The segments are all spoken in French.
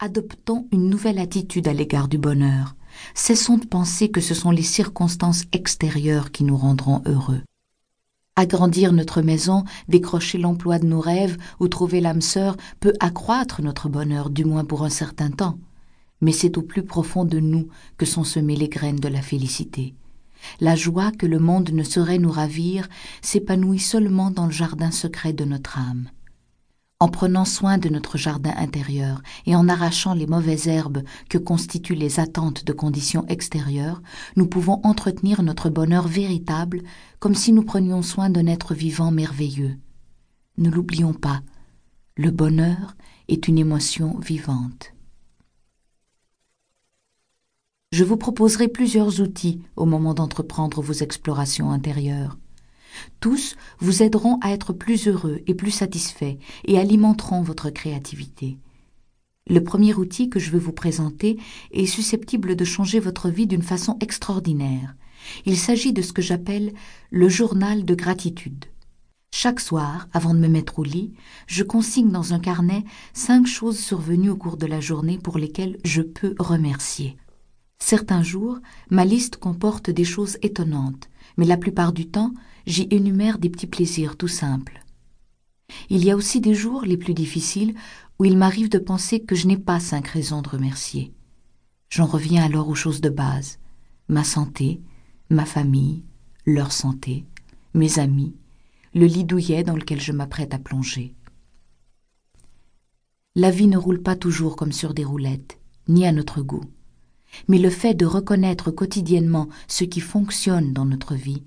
adoptons une nouvelle attitude à l'égard du bonheur. Cessons de penser que ce sont les circonstances extérieures qui nous rendront heureux. Agrandir notre maison, décrocher l'emploi de nos rêves ou trouver l'âme sœur peut accroître notre bonheur, du moins pour un certain temps. Mais c'est au plus profond de nous que sont semées les graines de la félicité. La joie que le monde ne saurait nous ravir s'épanouit seulement dans le jardin secret de notre âme. En prenant soin de notre jardin intérieur et en arrachant les mauvaises herbes que constituent les attentes de conditions extérieures, nous pouvons entretenir notre bonheur véritable comme si nous prenions soin d'un être vivant merveilleux. Ne l'oublions pas, le bonheur est une émotion vivante. Je vous proposerai plusieurs outils au moment d'entreprendre vos explorations intérieures. Tous vous aideront à être plus heureux et plus satisfaits et alimenteront votre créativité. Le premier outil que je veux vous présenter est susceptible de changer votre vie d'une façon extraordinaire. Il s'agit de ce que j'appelle le journal de gratitude. Chaque soir, avant de me mettre au lit, je consigne dans un carnet cinq choses survenues au cours de la journée pour lesquelles je peux remercier. Certains jours, ma liste comporte des choses étonnantes, mais la plupart du temps, j'y énumère des petits plaisirs tout simples. Il y a aussi des jours les plus difficiles où il m'arrive de penser que je n'ai pas cinq raisons de remercier. J'en reviens alors aux choses de base, ma santé, ma famille, leur santé, mes amis, le lit douillet dans lequel je m'apprête à plonger. La vie ne roule pas toujours comme sur des roulettes, ni à notre goût. Mais le fait de reconnaître quotidiennement ce qui fonctionne dans notre vie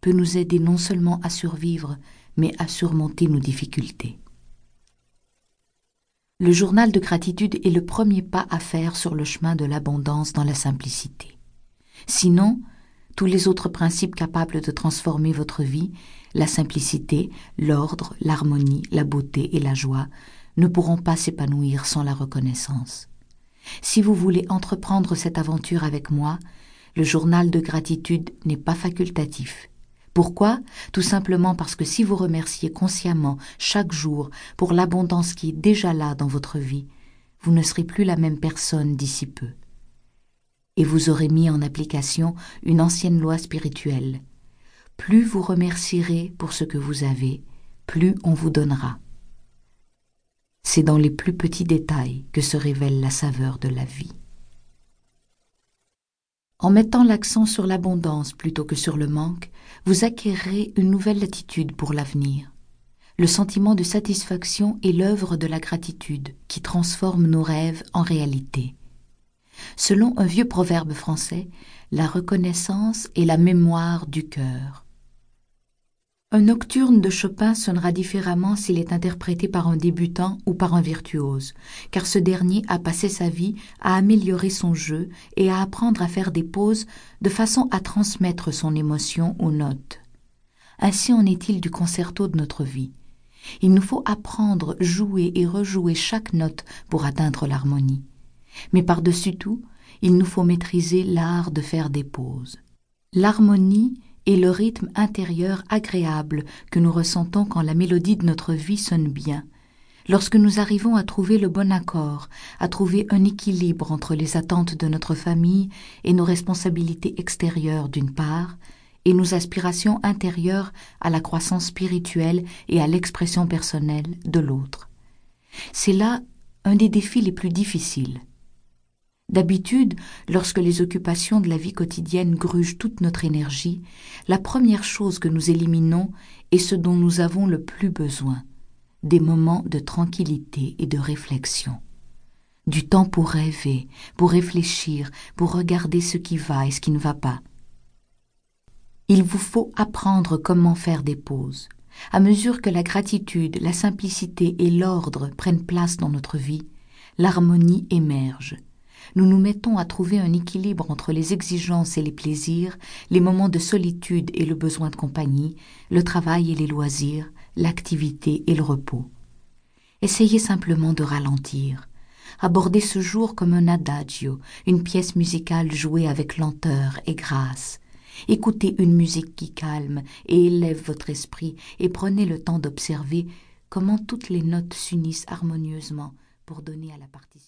peut nous aider non seulement à survivre, mais à surmonter nos difficultés. Le journal de gratitude est le premier pas à faire sur le chemin de l'abondance dans la simplicité. Sinon, tous les autres principes capables de transformer votre vie, la simplicité, l'ordre, l'harmonie, la beauté et la joie, ne pourront pas s'épanouir sans la reconnaissance. Si vous voulez entreprendre cette aventure avec moi, le journal de gratitude n'est pas facultatif. Pourquoi? Tout simplement parce que si vous remerciez consciemment chaque jour pour l'abondance qui est déjà là dans votre vie, vous ne serez plus la même personne d'ici peu. Et vous aurez mis en application une ancienne loi spirituelle. Plus vous remercierez pour ce que vous avez, plus on vous donnera. C'est dans les plus petits détails que se révèle la saveur de la vie. En mettant l'accent sur l'abondance plutôt que sur le manque, vous acquérez une nouvelle attitude pour l'avenir. Le sentiment de satisfaction est l'œuvre de la gratitude qui transforme nos rêves en réalité. Selon un vieux proverbe français, la reconnaissance est la mémoire du cœur. Un nocturne de Chopin sonnera différemment s'il est interprété par un débutant ou par un virtuose, car ce dernier a passé sa vie à améliorer son jeu et à apprendre à faire des pauses de façon à transmettre son émotion aux notes. Ainsi en est-il du concerto de notre vie. Il nous faut apprendre, jouer et rejouer chaque note pour atteindre l'harmonie. Mais par-dessus tout, il nous faut maîtriser l'art de faire des pauses. L'harmonie et le rythme intérieur agréable que nous ressentons quand la mélodie de notre vie sonne bien, lorsque nous arrivons à trouver le bon accord, à trouver un équilibre entre les attentes de notre famille et nos responsabilités extérieures d'une part, et nos aspirations intérieures à la croissance spirituelle et à l'expression personnelle de l'autre. C'est là un des défis les plus difficiles. D'habitude, lorsque les occupations de la vie quotidienne grugent toute notre énergie, la première chose que nous éliminons est ce dont nous avons le plus besoin, des moments de tranquillité et de réflexion. Du temps pour rêver, pour réfléchir, pour regarder ce qui va et ce qui ne va pas. Il vous faut apprendre comment faire des pauses. À mesure que la gratitude, la simplicité et l'ordre prennent place dans notre vie, l'harmonie émerge nous nous mettons à trouver un équilibre entre les exigences et les plaisirs, les moments de solitude et le besoin de compagnie, le travail et les loisirs, l'activité et le repos. Essayez simplement de ralentir. Abordez ce jour comme un adagio, une pièce musicale jouée avec lenteur et grâce. Écoutez une musique qui calme et élève votre esprit et prenez le temps d'observer comment toutes les notes s'unissent harmonieusement pour donner à la partition.